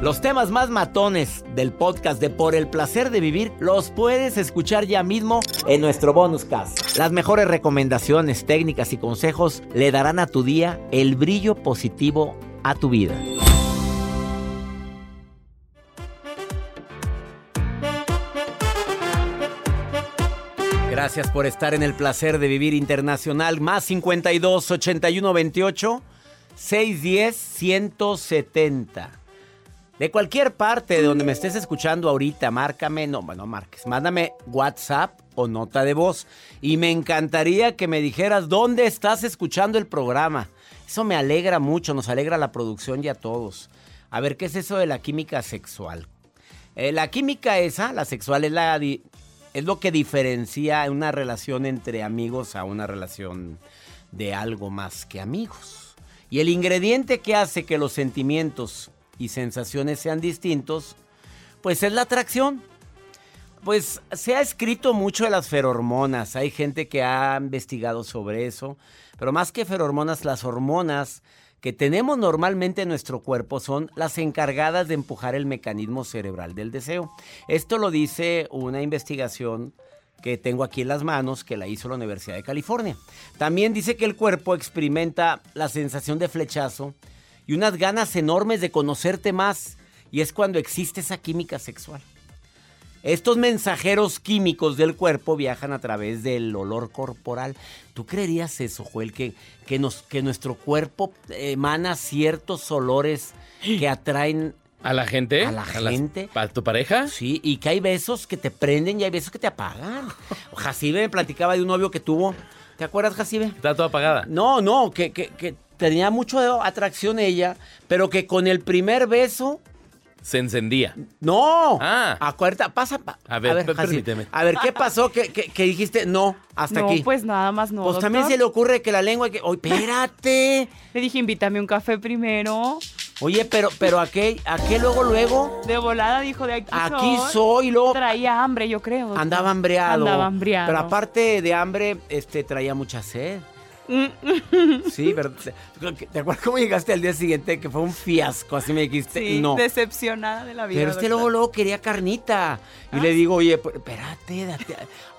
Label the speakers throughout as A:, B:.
A: Los temas más matones del podcast de Por el placer de vivir los puedes escuchar ya mismo en nuestro bonus cast. Las mejores recomendaciones, técnicas y consejos le darán a tu día el brillo positivo a tu vida. Gracias por estar en el placer de vivir internacional. Más 52 81 28 610 170. De cualquier parte de donde me estés escuchando ahorita, márcame, no, bueno, marques, mándame WhatsApp o nota de voz. Y me encantaría que me dijeras dónde estás escuchando el programa. Eso me alegra mucho, nos alegra la producción y a todos. A ver, ¿qué es eso de la química sexual? Eh, la química esa, la sexual, es, la, es lo que diferencia una relación entre amigos a una relación de algo más que amigos. Y el ingrediente que hace que los sentimientos y sensaciones sean distintos, pues es la atracción. Pues se ha escrito mucho de las ferormonas, hay gente que ha investigado sobre eso, pero más que ferormonas, las hormonas que tenemos normalmente en nuestro cuerpo son las encargadas de empujar el mecanismo cerebral del deseo. Esto lo dice una investigación que tengo aquí en las manos que la hizo la Universidad de California. También dice que el cuerpo experimenta la sensación de flechazo y unas ganas enormes de conocerte más. Y es cuando existe esa química sexual. Estos mensajeros químicos del cuerpo viajan a través del olor corporal. ¿Tú creerías eso, Joel? Que, que, nos, que nuestro cuerpo emana ciertos olores que atraen
B: ¿A la gente?
A: A la gente.
B: ¿Para tu pareja?
A: Sí, y que hay besos que te prenden y hay besos que te apagan. Jacibe me platicaba de un novio que tuvo. ¿Te acuerdas, Jacibe?
B: Está toda apagada.
A: No, no, que, que, que tenía mucho atracción ella, pero que con el primer beso
B: se encendía.
A: No.
B: Ah.
A: Acuérdate, pasa.
B: A ver, a ver permíteme.
A: A ver, ¿qué pasó? ¿Qué, dijiste? No, hasta aquí.
C: No, pues nada más no.
A: Pues también se le ocurre que la lengua. Que... Oye, espérate!
C: Le dije, invítame un café primero.
A: Oye, pero, pero ¿a qué, ¿a qué luego, luego?
C: De volada dijo de aquí
A: Aquí soy, luego.
C: Traía hambre, yo creo.
A: Andaba hambreado.
C: Andaba hambreado.
A: Pero aparte de hambre, este, traía mucha sed. Sí, pero ¿te acuerdas cómo llegaste al día siguiente? Que fue un fiasco, así me dijiste.
C: Sí,
A: no.
C: decepcionada de la vida.
A: Pero este luego, luego quería carnita. Y le digo, oye, espérate, date,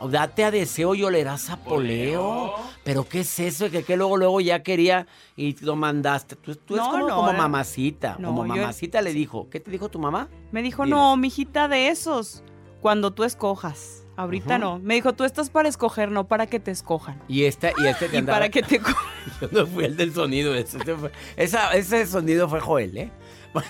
A: date, a deseo y olerás a poleo. Pero ¿qué es eso? Que, que luego, luego ya quería y lo mandaste. Tú, tú eres como, como, mamacita. como mamacita le dijo. ¿Qué te dijo tu mamá?
C: Me dijo, no, mijita, de esos. Cuando tú escojas. Ahorita no. Me dijo, tú estás para escoger, no para que te escojan.
A: Y este, y este te
C: andaba... para que te
A: Yo no fui el del sonido. Ese, esa, ese sonido fue Joel, ¿eh?
B: Bueno.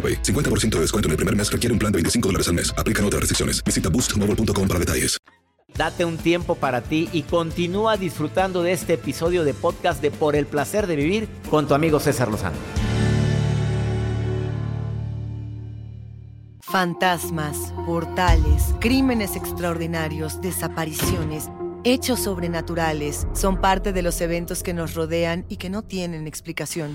D: AroPay. 50% de descuento en el primer mes requiere un plan de 25 dólares al mes. Aplican otras restricciones. Visita boostmobile.com para detalles.
A: Date un tiempo para ti y continúa disfrutando de este episodio de podcast de Por el placer de vivir con tu amigo César Lozano.
E: Fantasmas, portales, crímenes extraordinarios, desapariciones, hechos sobrenaturales son parte de los eventos que nos rodean y que no tienen explicación.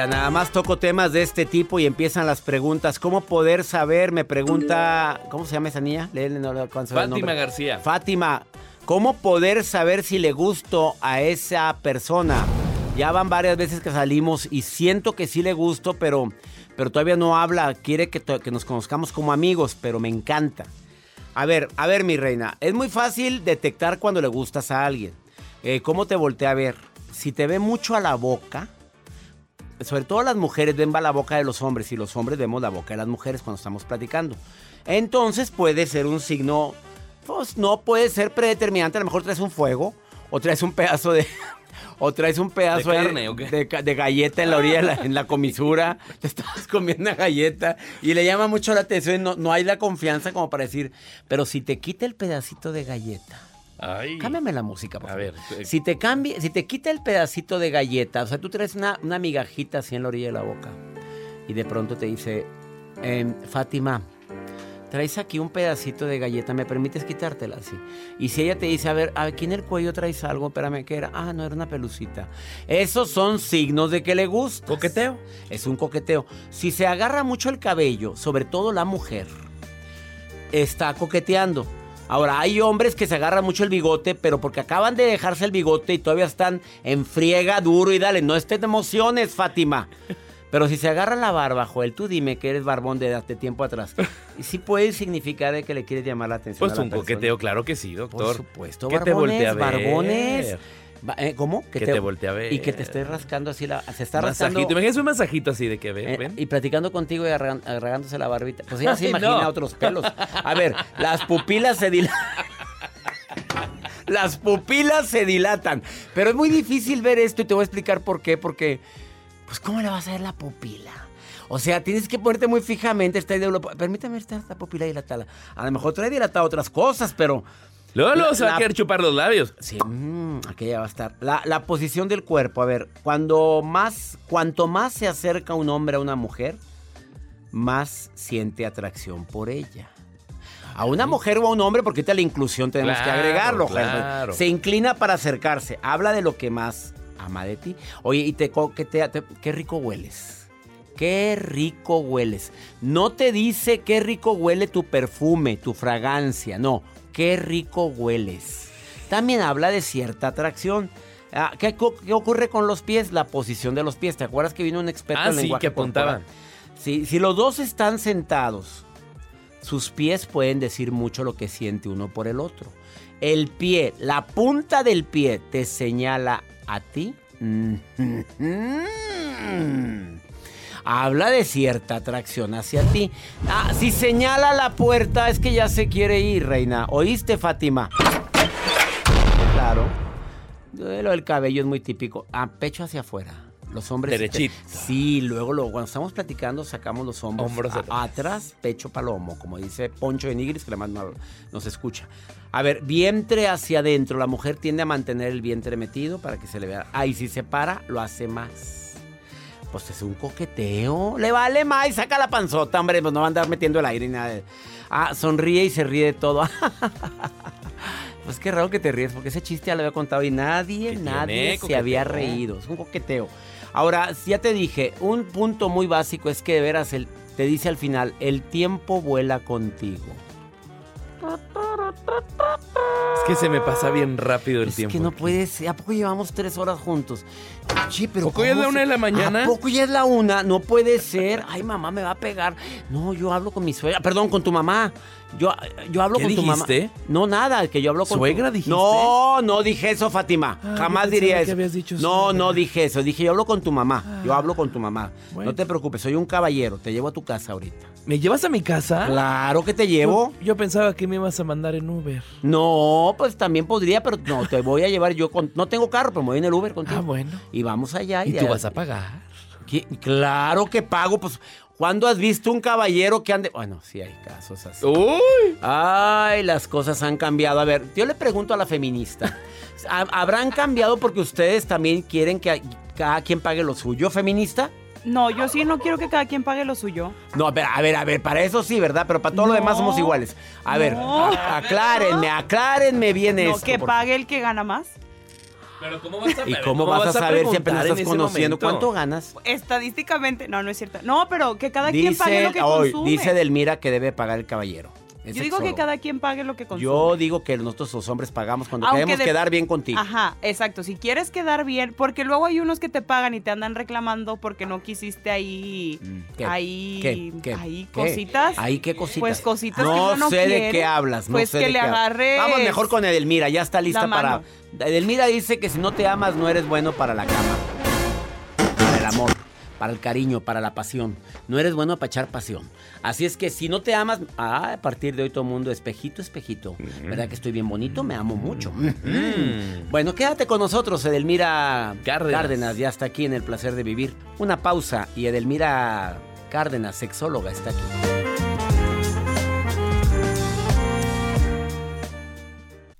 A: Mira, nada más toco temas de este tipo y empiezan las preguntas. ¿Cómo poder saber? Me pregunta, ¿cómo se llama esa niña? Léele, no el
B: Fátima. García.
A: Fátima, ¿cómo poder saber si le gusto a esa persona? Ya van varias veces que salimos y siento que sí le gusto, pero, pero todavía no habla. Quiere que nos conozcamos como amigos, pero me encanta. A ver, a ver, mi reina. Es muy fácil detectar cuando le gustas a alguien. Eh, ¿Cómo te voltea a ver? Si te ve mucho a la boca, sobre todo las mujeres ven la boca de los hombres y los hombres vemos la boca de las mujeres cuando estamos platicando. Entonces puede ser un signo, pues no puede ser predeterminante. A lo mejor traes un fuego o traes un pedazo de... O traes un pedazo
B: ¿De
A: ahí
B: carne o qué?
A: de, ca- de galleta en la orilla, la- en la comisura. Te estabas comiendo una galleta y le llama mucho la atención. No, no hay la confianza como para decir, pero si te quita el pedacito de galleta,
B: Ay.
A: Cámbiame la música, por
B: A
A: favor.
B: ver, eh.
A: Si te cambia, si te quita el pedacito de galleta, o sea, tú traes una, una migajita así en la orilla de la boca y de pronto te dice, em, Fátima, traes aquí un pedacito de galleta, ¿me permites quitártela así? Y si ella te dice, a ver, aquí en el cuello traes algo, espérame, ¿qué era? Ah, no, era una pelucita. Esos son signos de que le gusta.
B: ¿Coqueteo?
A: Es un coqueteo. Si se agarra mucho el cabello, sobre todo la mujer, está coqueteando. Ahora, hay hombres que se agarran mucho el bigote, pero porque acaban de dejarse el bigote y todavía están en friega duro y dale, no estés de emociones, Fátima. Pero si se agarran la barba, Joel, tú dime que eres barbón de hace tiempo atrás. Y sí puede significar de que le quieres llamar la atención.
B: Pues
A: a la
B: un
A: persona.
B: coqueteo, claro que sí, doctor.
A: Por supuesto,
B: te
A: barbones,
B: voltea a ver.
A: barbones. Eh, ¿Cómo?
B: Que te voltea a ver.
A: Y que te esté rascando así la... Se está rascando...
B: Masajito. Imagínese un masajito así de que ve,
A: Eh, y platicando contigo y arragan- agarrándose la barbita. Pues ella se imagina
B: no.
A: otros pelos. A ver, las pupilas se dilatan. Las pupilas se dilatan. Pero es muy difícil ver esto y te voy a explicar por qué. Porque, pues, ¿cómo le vas a ver la pupila? O sea, tienes que ponerte muy fijamente. Está ahí de- Permítame esta, esta pupila dilatada. A lo mejor trae dilatada otras cosas, pero.
B: Luego, se va a querer chupar los labios.
A: Sí, mm, aquella va a estar. La, la posición del cuerpo, a ver, cuando más, cuanto más se acerca un hombre a una mujer, más siente atracción por ella. A una mujer o a un hombre, porque ahorita la inclusión tenemos que agregarlo.
B: Claro.
A: Se inclina para acercarse, habla de lo que más ama de ti. Oye, y te te- qué rico hueles. Qué rico hueles. No te dice qué rico huele tu perfume, tu fragancia, no, qué rico hueles. También habla de cierta atracción. Ah, ¿qué, ocurre con los pies? La posición de los pies. ¿Te acuerdas que vino un experto
B: Ah,
A: en
B: sí,
A: lenguaje
B: que?
A: Sí, si los dos están sentados, sus pies pueden decir mucho lo que siente uno por el otro. El pie, la punta del pie te señala a ti. Mm. Habla de cierta atracción hacia ti. Ah, si señala la puerta es que ya se quiere ir, reina. ¿Oíste, Fátima? Claro. Eh, Lo del cabello es muy típico. Ah, pecho hacia afuera. Los hombres.
B: Derechito.
A: Sí, luego lo, cuando estamos platicando sacamos los hombros,
B: Hombros
A: a-
B: atrás.
A: pecho palomo, como dice Poncho de Nigris, que además no- nos escucha. A ver, vientre hacia adentro. La mujer tiende a mantener el vientre metido para que se le vea. Ah, y si se para, lo hace más. Pues es un coqueteo. Le vale más y saca la panzota, hombre. Pues no va a andar metiendo el aire ni nada. de- Ah, sonríe y se ríe de todo. pues qué raro que te ríes, porque ese chiste ya lo había contado y nadie,
B: ¿Qué
A: nadie se había reído. Es un coqueteo. Ahora, ya te dije, un punto muy básico es que de veras el, te dice al final, el tiempo vuela contigo.
B: Es que se me pasa bien rápido el
A: es
B: tiempo.
A: que no puedes, ¿a poco llevamos tres horas juntos? Sí, pero
B: ¿Poco ya es
A: ¿cómo
B: la una de la mañana?
A: ¿A poco ya es la una? No puede ser. Ay, mamá me va a pegar. No, yo hablo con mi suegra. Perdón, con tu mamá. Yo, yo hablo
B: ¿Qué
A: con tu mamá.
B: dijiste?
A: No, nada, que yo hablo con tu-
B: ¿Suegra dijiste?
A: No, no dije eso, Fátima.
B: Ah,
A: Jamás diría
B: que
A: eso.
B: habías dicho
A: no,
B: suegra.
A: no dije eso. Dije, yo hablo con tu mamá. Yo hablo con tu mamá.
B: Bueno.
A: No te preocupes, soy un caballero. Te llevo a tu casa ahorita.
B: ¿Me llevas a mi casa?
A: Claro que te llevo.
B: Yo, yo pensaba que me ibas a mandar en Uber.
A: No, pues también podría, pero no, te voy a llevar yo con... No tengo carro, pero me voy en el Uber contigo.
B: Ah, bueno.
A: Y vamos allá.
B: Y
A: de
B: tú vas a pagar.
A: ¿Qué? Claro que pago, pues. ¿Cuándo has visto un caballero que ande.? Bueno, sí hay casos así.
B: ¡Uy!
A: Ay, las cosas han cambiado. A ver, yo le pregunto a la feminista. ¿ha- ¿Habrán cambiado porque ustedes también quieren que cada quien pague lo suyo, feminista?
C: No, yo sí no quiero que cada quien pague lo suyo.
A: No, a ver, a ver, a ver, para eso sí, ¿verdad? Pero para todo lo
C: No.
A: demás somos iguales. A ver,
C: No.
A: a- aclárenme, aclárenme bien
C: No,
A: esto.
C: que
A: por-
C: pague el que gana más.
B: Pero ¿cómo vas a
A: ¿Y cómo, vas, a saber si apenas estás conociendo cuánto ganas?
C: Estadísticamente, no, no es cierto. No, pero que cada quien pague lo que
A: hoy,
C: consume.
A: dice Delmira que debe pagar el caballero. Es
C: Yo digo que cada quien pague lo que consume.
A: Yo digo que nosotros los hombres pagamos cuando
C: Aunque
A: queremos
C: de-
A: quedar bien contigo.
C: Ajá, exacto. Si quieres quedar bien, porque luego hay unos que te pagan y te andan reclamando porque no quisiste ahí,
A: Mm, ¿qué?
C: ahí,
A: ¿Qué? ¿Qué?
C: ahí
A: ¿Qué?
C: cositas.
A: ¿Ahí qué cositas?
C: Pues cositas
A: no
C: que uno no
A: sé de qué hablas. No
C: Pues
A: sé
C: que
A: de
C: le agarres
A: Vamos mejor con Edelmira, ya está lista para... Edelmira dice que si no te amas no eres bueno para la cama. Para el el cariño, para la pasión. No eres bueno para echar pasión. Así es que si no te amas, ah, a partir de hoy todo mundo, espejito, espejito. ¿Verdad que estoy bien bonito? Me amo mucho.
B: Mm.
A: Bueno, quédate con nosotros, Edelmira
B: Cárdenas.
A: Cárdenas. ya está aquí en el placer de vivir. Una pausa y Edelmira Cárdenas, sexóloga, está aquí.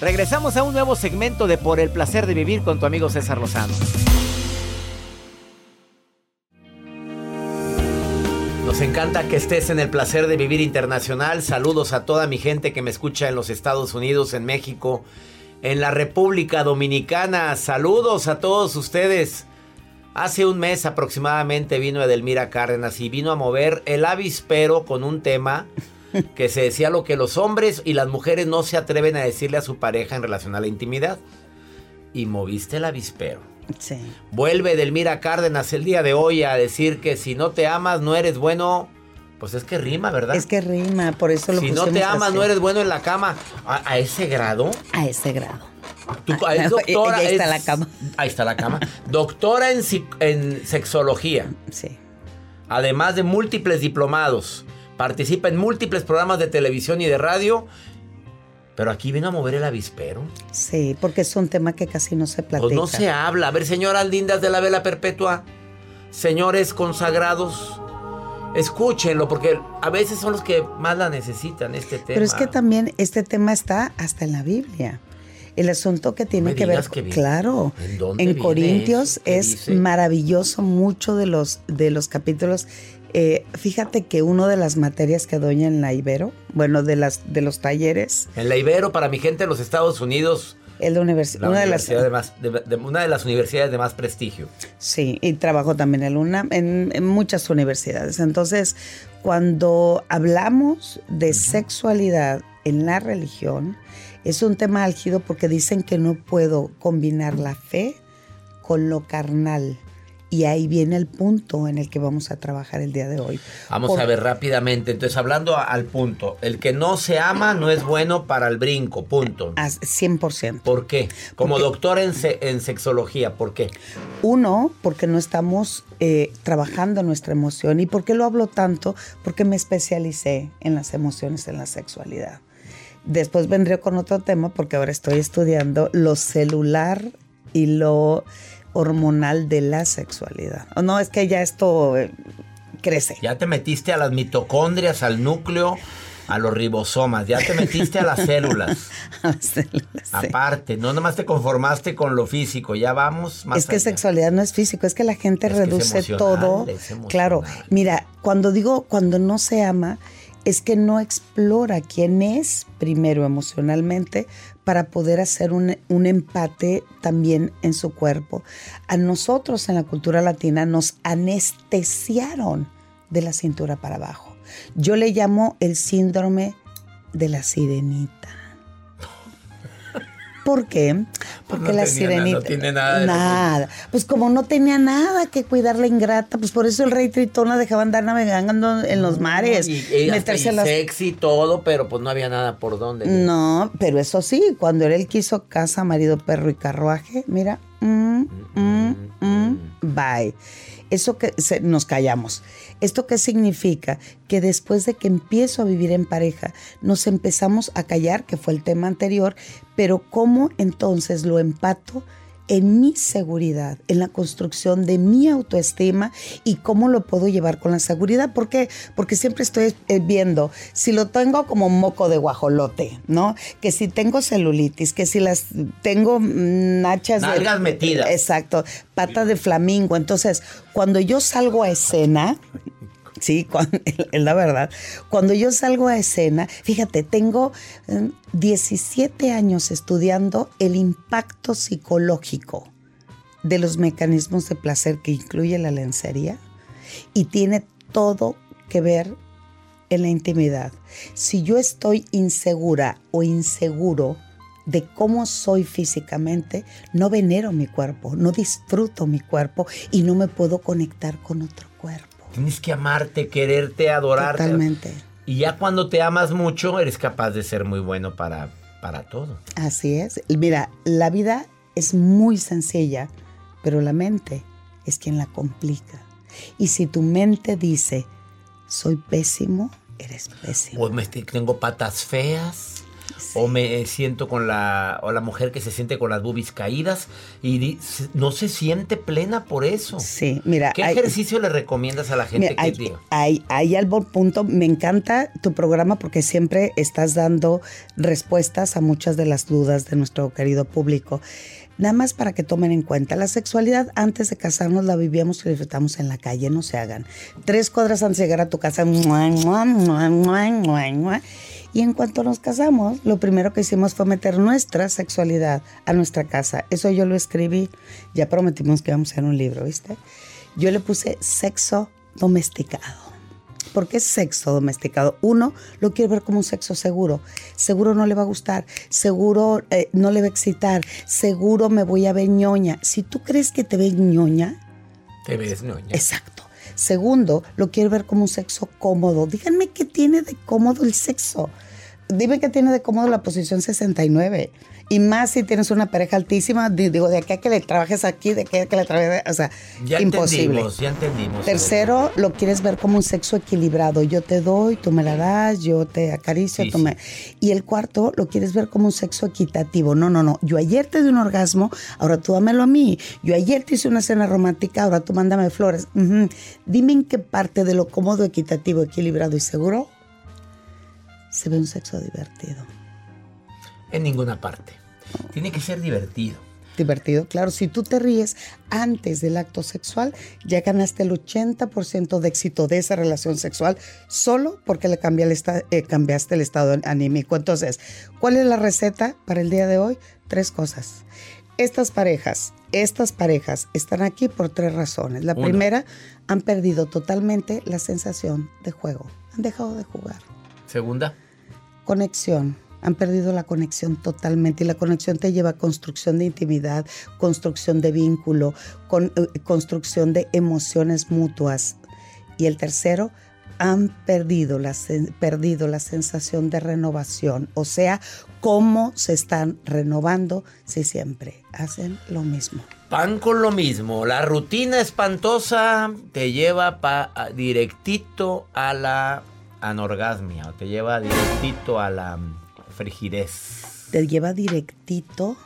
A: Regresamos a un nuevo segmento de Por el placer de vivir con tu amigo César Lozano. Nos encanta que estés en el placer de vivir internacional. Saludos a toda mi gente que me escucha en los Estados Unidos, en México, en la República Dominicana. Saludos a todos ustedes. Hace un mes aproximadamente vino Edelmira Cárdenas y vino a mover el avispero con un tema que se decía lo que los hombres y las mujeres no se atreven a decirle a su pareja en relación a la intimidad. Y moviste el avispero.
F: Sí.
A: Vuelve Edelmira Cárdenas el día de hoy a decir que si no te amas no eres bueno. Pues es que rima, ¿verdad?
F: Es que rima, por eso lo
A: si no te amas
F: así.
A: no eres bueno en la cama. ¿A, a ese grado?
F: A ese grado.
A: Tú-
F: Ah,
A: es doctora.
F: ahí está
A: es-
F: la cama.
A: Ahí está la cama. Doctora en, en sexología.
F: Sí.
A: además de múltiples diplomados. Participa en múltiples programas de televisión y de radio. Pero aquí vino a mover el avispero.
F: Sí, porque es un tema que casi no se platica.
A: Pues no se habla. A ver, señoras lindas de la vela perpetua, señores consagrados, escúchenlo, porque a veces son los que más la necesitan, este tema.
F: Pero es que también este tema está hasta en la Biblia. El asunto que tiene que ver,
A: que
F: claro,
A: ¿En
F: Corintios es
A: dice?
F: maravilloso mucho de los de los capítulos. Eh, fíjate que una de las materias que doy en la Ibero, bueno, de las de los talleres,
A: En la Ibero, para mi gente en los Estados Unidos,
F: es la, univers-
A: la
F: una de las
A: universidad de más- de- de- una de las universidades de más prestigio.
F: Sí, y trabajo también en UNAM, en, en muchas universidades. Entonces, cuando hablamos de sexualidad en la religión, es un tema álgido porque dicen que no puedo combinar la fe con lo carnal. Y ahí viene el punto en el que vamos a trabajar el día de hoy.
A: Vamos
F: Por-
A: a ver rápidamente. Entonces, hablando al punto, el que no se ama no es bueno para el brinco, punto.
F: As- 100%.
A: ¿Por qué? Como
F: Porque-
A: doctor en, se- en sexología, ¿por qué?
F: Uno, porque no estamos eh, trabajando nuestra emoción. ¿Y por qué lo hablo tanto? Porque me especialicé en las emociones, en la sexualidad. Después vendré con otro tema porque ahora estoy estudiando lo celular y lo hormonal de la sexualidad. No, es que ya esto eh, crece.
A: Ya te metiste a las mitocondrias, al núcleo, a los ribosomas, ya te metiste a las células.
F: Sí.
A: Aparte, no nomás te conformaste con lo físico, ya vamos más
F: es que
A: allá.
F: sexualidad no es físico, es que la gente
A: Es
F: reduce todo. Claro, mira, cuando digo cuando no se ama, es que no explora quién es primero emocionalmente para poder hacer un, un empate también en su cuerpo. A nosotros en la cultura latina nos anestesiaron de la cintura para abajo. Yo le llamo el síndrome de la sirenita. ¿Por qué? Porque
A: no
F: la
A: tenía
F: sirenita.
A: no tiene nada de-
F: Nada. Pues como no tenía nada que cuidar la ingrata, pues por eso el rey Tritón la dejaba andar navegando en los mares.
A: Y, y
F: meterse
A: y
F: las.
A: sexy y todo, pero pues no había nada por dónde.
F: No, pero eso sí, cuando él quiso casa, marido, perro y carruaje, mira, mm, mm, mm, bye. Eso que nos callamos. ¿Esto qué significa? Que después de que empiezo a vivir en pareja, nos empezamos a callar, que fue el tema anterior, pero ¿cómo entonces lo empato? En mi seguridad, en la construcción de mi autoestima y cómo lo puedo llevar con la seguridad. ¿Por qué? Porque siempre estoy eh, viendo si lo tengo como moco de guajolote, ¿no? Que si tengo celulitis, que si las tengo mm, nachas
A: Nalgas
F: de...
A: metidas.
F: Exacto, pata de flamingo. Entonces, cuando yo salgo a escena, Sí, es la verdad. Cuando yo salgo a escena, fíjate, tengo eh, 17 años estudiando el impacto psicológico de los mecanismos de placer que incluye la lencería y tiene todo que ver en la intimidad. Si yo estoy insegura o inseguro de cómo soy físicamente, no venero mi cuerpo, no disfruto mi cuerpo y no me puedo conectar con otro cuerpo.
A: Tienes que amarte, quererte, adorarte.
F: Totalmente.
A: Y ya cuando te amas mucho, eres capaz de ser muy bueno para, para todo.
F: Así es. Mira, la vida es muy sencilla, pero la mente es quien la complica. Y si tu mente dice, soy pésimo, eres pésimo.
A: O me, tengo patas feas. O me siento con la. O la mujer que se siente con las boobies caídas y no se siente plena por eso.
F: Sí, mira.
A: ¿Qué
F: hay-
A: ejercicio le recomiendas a la gente
F: Mira,
A: que
F: hay,
A: diga?
F: hay, hay algo punto. Me encanta tu programa porque siempre estás dando respuestas a muchas de las dudas de nuestro querido público. Nada más para que tomen en cuenta, la sexualidad antes de casarnos la vivíamos y disfrutamos en la calle, no se hagan. Tres cuadras antes de llegar a tu casa, mua, mua, mua, mua, mua, mua. Y en cuanto nos casamos, lo primero que hicimos fue meter nuestra sexualidad a nuestra casa. Eso yo lo escribí, ya prometimos que íbamos a hacer un libro, ¿viste? Yo le puse sexo domesticado. ¿Por qué sexo domesticado? Uno lo quiere ver como un sexo seguro. Seguro no le va a gustar. Seguro eh, no le va a excitar. Seguro me voy a ver ñoña. Si tú crees que te ves ñoña,
A: Te ves, ñoña.
F: exacto. Segundo, lo quiere ver como un sexo cómodo. Díganme qué tiene de cómodo el sexo. Dime qué tiene de cómodo la posición 69. Y más si tienes una pareja altísima, di- digo, de aquí a que le trabajes aquí, de aquí a que le trabajes, o sea,
A: Ya
F: imposible.
A: entendimos, ya entendimos.
F: Tercero, lo quieres ver como un sexo equilibrado. Yo te doy, tú me la das, yo te acaricio,
A: Sí,
F: tú
A: sí.
F: me... Y el cuarto, lo quieres ver como un sexo equitativo. No, no, no. Yo ayer te di un orgasmo, ahora tú dámelo a mí. Yo ayer te hice una cena romántica, ahora tú mándame flores. Ujú. Dime en qué parte de lo cómodo, equitativo, equilibrado y seguro se ve un sexo divertido.
A: En ninguna parte. Tiene que ser divertido.
F: Divertido, claro. Si tú te ríes antes del acto sexual, ya ganaste el 80% de éxito de esa relación sexual solo porque le eh, cambiaste el estado anímico. Entonces, ¿cuál es la receta para el día de hoy? Tres cosas. Estas parejas, estas parejas están aquí por tres razones. La primera, han perdido totalmente la sensación de juego. Han dejado de jugar
A: Segunda.
F: conexión. Han perdido la conexión totalmente y la conexión te lleva a construcción de intimidad, construcción de vínculo, con- eh, construcción de emociones mutuas. Y el tercero, han perdido la, perdido la sensación de renovación, o sea, cómo se están renovando si siempre hacen lo mismo.
A: Pan con lo mismo. La rutina espantosa te lleva pa- directito a la anorgasmia o te lleva directito a la frigidez.
F: te lleva directito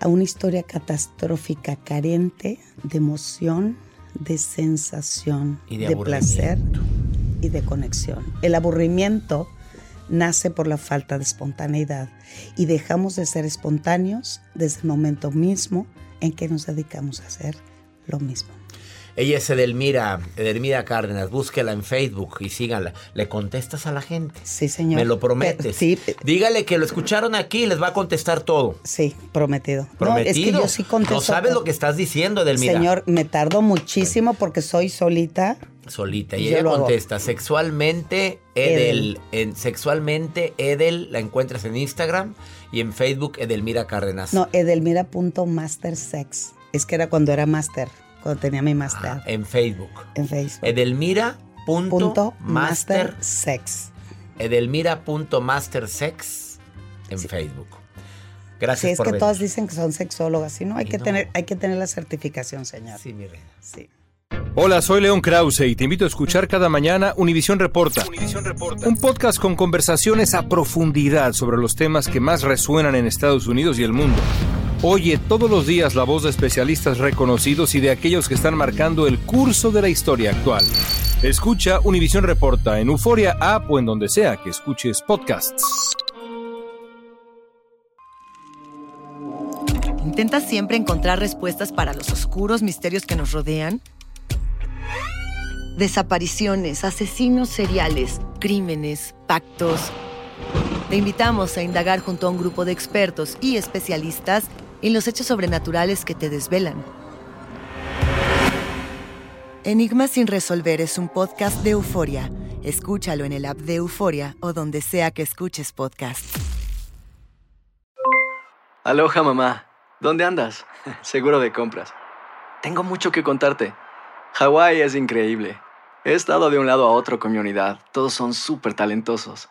F: a una historia catastrófica, carente de emoción, de sensación,
A: Y de
F: placer y de conexión. El aburrimiento nace por la falta de espontaneidad y dejamos de ser espontáneos desde el momento mismo en que nos dedicamos a hacer lo mismo.
A: Ella es Edelmira, Edelmira Cárdenas. Búsquela en Facebook y síganla. ¿Le contestas a la gente?
F: Sí, señor.
A: Me lo prometes.
F: Pero- sí,
A: Dígale que lo escucharon aquí y les va a contestar todo.
F: sí, prometido.
A: Prometido.
F: No, es que yo sí contesto.
A: No sabes lo que estás diciendo, Edelmira.
F: Señor, me tardo muchísimo porque soy solita.
A: Solita. Y ella
F: hago.
A: contesta sexualmente Edel. En sexualmente Edel la encuentras en Instagram y en Facebook Edelmira Cárdenas.
F: No, edelmira.mastersex. Es que era cuando era master, cuando tenía mi master
A: Ah, en Facebook.
F: en Facebook.
A: Edelmira.master.
F: Punto master sex.
A: Edelmira.mastersex en Facebook. Gracias
F: Sí, es
A: por
F: que
A: venir.
F: todas dicen que son sexólogas, ¿sí? ¿no? Hay
A: Y
F: que
A: no.
F: tener, hay que tener la certificación, señor.
A: Sí, mi reina.
F: Sí.
G: Hola, soy León Krause y te invito a escuchar cada mañana Univisión Reporta. Un podcast con conversaciones a profundidad sobre los temas que más resuenan en Estados Unidos y el mundo. Oye todos los días la voz de especialistas reconocidos y de aquellos que están marcando el curso de la historia actual. Escucha Univisión Reporta en Euforia App o en donde sea que escuches podcasts.
E: ¿Intentas siempre encontrar respuestas para los oscuros misterios que nos rodean? Desapariciones, asesinos seriales, crímenes, pactos. Te invitamos a indagar junto a un grupo de expertos y especialistas en los hechos sobrenaturales que te desvelan. Enigmas sin resolver es un podcast de euforia. Escúchalo en el app de Euforia o donde sea que escuches podcast.
H: Aloha mamá, ¿dónde andas? Seguro de compras. Tengo mucho que contarte. Hawái es increíble. He estado de un lado a otro con mi unidad. Todos son súper talentosos.